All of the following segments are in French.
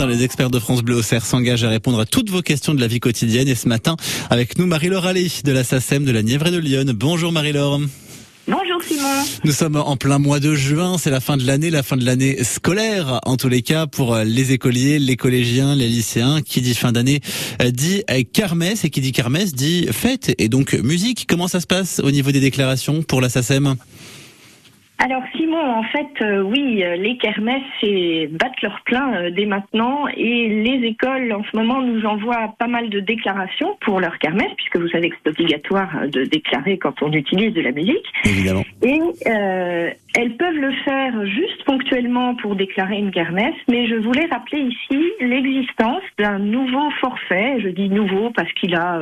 matin, les experts de France Bleu au s'engagent à répondre à toutes vos questions de la vie quotidienne. Et ce matin, avec nous, Marie-Laure Allais de la SACEM de la Nièvre et de Lyon. Bonjour Marie-Laure. Bonjour Simon. Nous sommes en plein mois de juin, c'est la fin de l'année, la fin de l'année scolaire en tous les cas pour les écoliers, les collégiens, les lycéens. Qui dit fin d'année euh, dit euh, kermesse et qui dit kermesse dit fête et donc musique. Comment ça se passe au niveau des déclarations pour la SACEM? Alors Simon, en fait, euh, oui, euh, les kermesses battent leur plein euh, dès maintenant et les écoles en ce moment nous envoient pas mal de déclarations pour leur kermesse, puisque vous savez que c'est obligatoire de déclarer quand on utilise de la musique. Évidemment. Et elles peuvent le faire juste ponctuellement pour déclarer une kermesse, mais je voulais rappeler ici l'existence d'un nouveau forfait. Je dis nouveau parce qu'il a,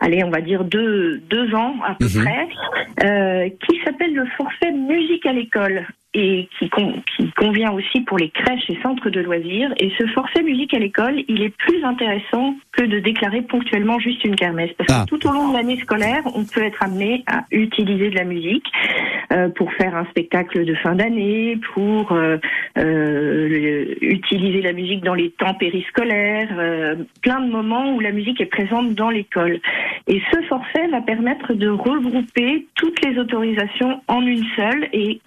allez, on va dire deux, deux ans à peu mhm. près, qui s'appelle le forfait musique à l'école et qui, qui, convient aussi pour les crèches et centres de loisirs. Et ce forfait musique à l'école, il est plus intéressant que de déclarer ponctuellement juste une kermesse. Parce que ah. tout au long de l'année scolaire, on peut être amené à utiliser de la musique euh, pour faire un spectacle de fin d'année, pour euh, euh, utiliser la musique dans les temps périscolaires, euh, plein de moments où la musique est présente dans l'école. Et ce forfait va permettre de regrouper toutes les autorisations en une seule et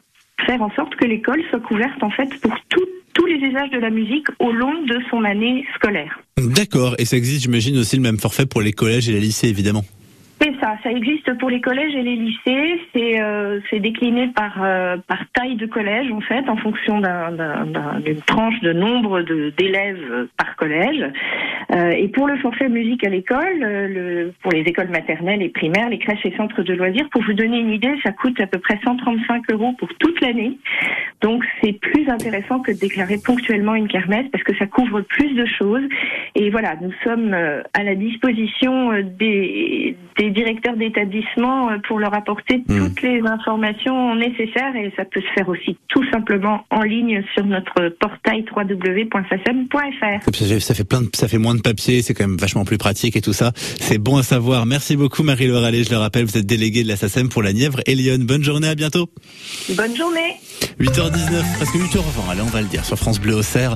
faire en sorte que l'école soit couverte en fait pour tous les usages de la musique au long de son année scolaire. D'accord, et ça existe j'imagine aussi le même forfait pour les collèges et les lycées évidemment. C'est ça, ça existe pour les collèges et les lycées. C'est euh, décliné par euh, par taille de collège en fait, en fonction d'une tranche de nombre d'élèves par collège. Euh, et pour le forfait musique à l'école, euh, le, pour les écoles maternelles et primaires, les crèches et centres de loisirs, pour vous donner une idée, ça coûte à peu près 135 euros pour toute l'année. Donc c'est intéressant que de déclarer ponctuellement une kermesse parce que ça couvre plus de choses. Et voilà, nous sommes à la disposition des, des directeurs d'établissement euh, pour leur apporter hmm. toutes les informations nécessaires et ça peut se faire aussi tout simplement en ligne sur notre portail www.sacem.fr. Ça fait plein de, ça fait moins de papier, c'est quand même vachement plus pratique et tout ça. C'est bon à savoir. Merci beaucoup Marie-Laure Allais, je le rappelle, vous êtes déléguée de la SACEM pour la Nièvre et Lyon. Bonne journée, à bientôt. Bonne journée. 8h19, presque 8h20, allez on va le dire, sur France Bleu Auxerre.